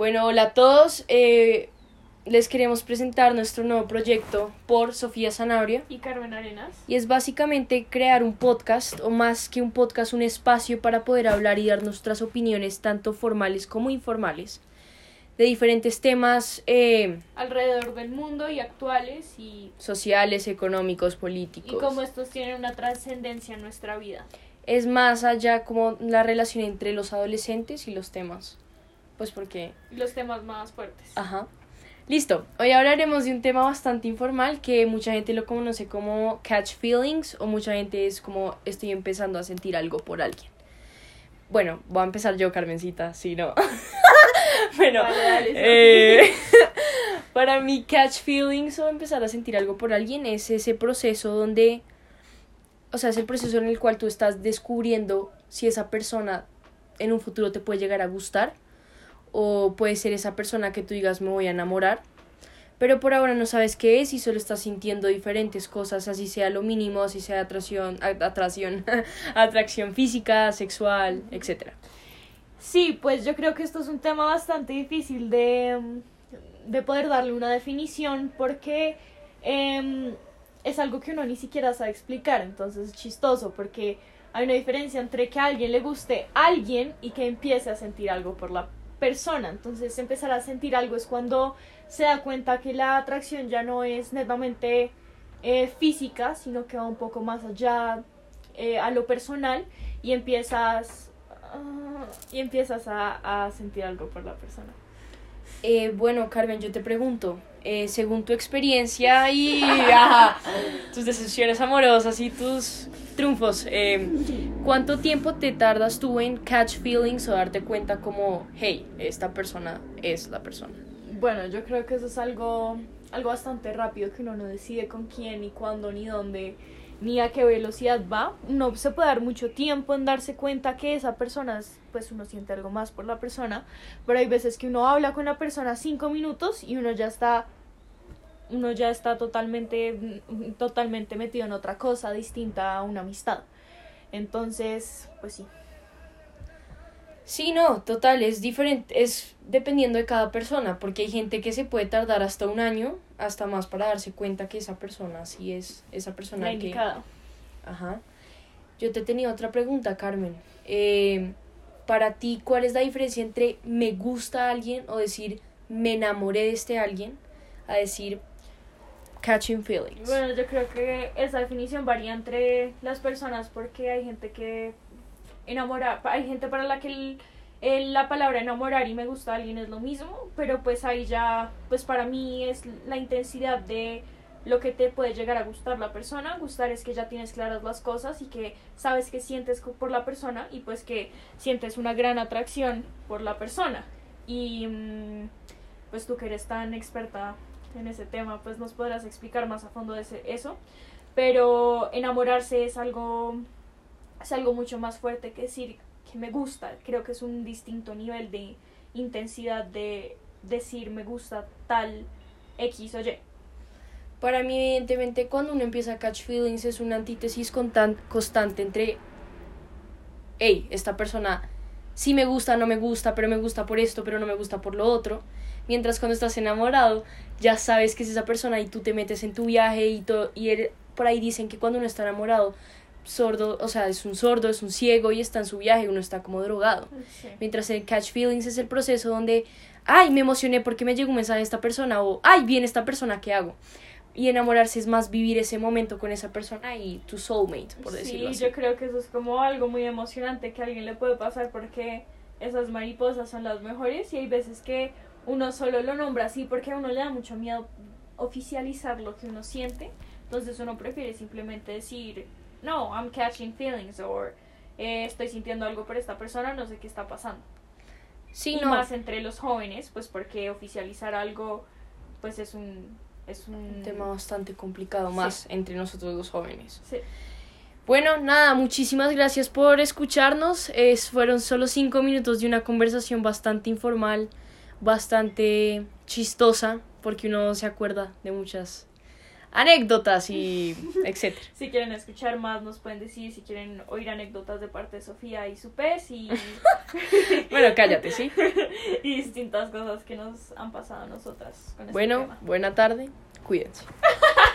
Bueno, hola a todos. Eh, les queremos presentar nuestro nuevo proyecto por Sofía Sanabria. Y Carmen Arenas. Y es básicamente crear un podcast, o más que un podcast, un espacio para poder hablar y dar nuestras opiniones, tanto formales como informales, de diferentes temas eh, alrededor del mundo y actuales y sociales, económicos, políticos. y cómo estos tienen una trascendencia en nuestra vida. Es más allá como la relación entre los adolescentes y los temas. Pues porque... Los temas más fuertes. Ajá. Listo, hoy hablaremos de un tema bastante informal que mucha gente lo conoce como catch feelings o mucha gente es como estoy empezando a sentir algo por alguien. Bueno, voy a empezar yo, Carmencita, si no. bueno, Vale, dale, eh, para mí catch feelings o empezar a sentir algo por alguien es ese proceso donde, o sea, es el proceso en el cual tú estás descubriendo si esa persona en un futuro te puede llegar a gustar o puede ser esa persona que tú digas me voy a enamorar, pero por ahora no sabes qué es y solo estás sintiendo diferentes cosas, así sea lo mínimo, así sea atracción, a- atracción, atracción física, sexual, etcétera. Sí, pues yo creo que esto es un tema bastante difícil de, de poder darle una definición porque em, es algo que uno ni siquiera sabe explicar, entonces es chistoso porque hay una diferencia entre que a alguien le guste alguien y que empiece a sentir algo por la persona, entonces empezar a sentir algo es cuando se da cuenta que la atracción ya no es netamente eh, física, sino que va un poco más allá eh, a lo personal y empiezas ah, y empiezas a, a sentir algo por la persona. Eh, bueno, Carmen, yo te pregunto, según tu experiencia y ajá, tus decepciones amorosas y tus triunfos, eh, ¿cuánto tiempo te tardas tú en catch feelings o darte cuenta como, hey, esta persona es la persona? Bueno, yo creo que eso es algo algo bastante rápido que uno no decide con quién ni cuándo ni dónde ni a qué velocidad va. Uno se puede dar mucho tiempo en darse cuenta que esa persona, es- pues uno siente algo más por la persona, pero hay veces que uno habla con la persona cinco minutos y uno ya está uno ya está totalmente totalmente metido en otra cosa distinta a una amistad. Entonces, pues sí. Sí, no, total, es diferente, es dependiendo de cada persona, porque hay gente que se puede tardar hasta un año, hasta más para darse cuenta que esa persona sí es esa persona La que... Ajá. Yo te tenía otra pregunta, Carmen. Eh, para ti, ¿cuál es la diferencia entre me gusta a alguien o decir me enamoré de este alguien a decir catching feelings? Bueno, yo creo que esa definición varía entre las personas porque hay gente que enamora, hay gente para la que el- el- la palabra enamorar y me gusta a alguien es lo mismo, pero pues ahí ya, pues para mí es la intensidad de lo que te puede llegar a gustar la persona. Gustar es que ya tienes claras las cosas y que sabes que sientes por la persona y pues que sientes una gran atracción por la persona. Y mm, pues tú que eres tan experta en ese tema, pues nos podrás explicar más a fondo ese- eso. Pero enamorarse es algo, es algo mucho más fuerte que decir que me gusta. Creo que es un distinto nivel de intensidad de decir me gusta tal X o Y. Para mí, evidentemente, cuando uno empieza a catch feelings es una antítesis constan- constante entre, hey, esta persona sí me gusta, no me gusta, pero me gusta por esto, pero no me gusta por lo otro. Mientras cuando estás enamorado, ya sabes que es esa persona y tú te metes en tu viaje y todo. Y eres- por ahí dicen que cuando uno está enamorado, sordo, o sea, es un sordo, es un ciego y está en su viaje, uno está como drogado. Mientras el catch feelings es el proceso donde, ay, me emocioné porque me llegó un mensaje de esta persona o, ay, viene esta persona, ¿qué hago? Y enamorarse es más vivir ese momento con esa persona y tu soulmate, por decirlo Sí, así. yo creo que eso es como algo muy emocionante que a alguien le puede pasar porque esas mariposas son las mejores y hay veces que uno solo lo nombra así porque a uno le da mucho miedo oficializar lo que uno siente. Entonces uno prefiere simplemente decir, no, I'm catching feelings o eh, estoy sintiendo algo por esta persona, no sé qué está pasando. Sí, y no. más entre los jóvenes, pues porque oficializar algo pues es un... Es un Un tema bastante complicado, Sí. más entre nosotros los jóvenes. Sí. Bueno, nada, muchísimas gracias por escucharnos. Es, fueron solo cinco minutos de una conversación bastante informal, bastante chistosa, porque uno se acuerda de muchas anécdotas y etcétera. Si quieren escuchar más, nos pueden decir. Si quieren oír anécdotas de parte de Sofía y su pez y, Bueno, cállate, ¿sí? y distintas cosas que nos han pasado a nosotras con este Bueno, tema. buena tarde, cuídense.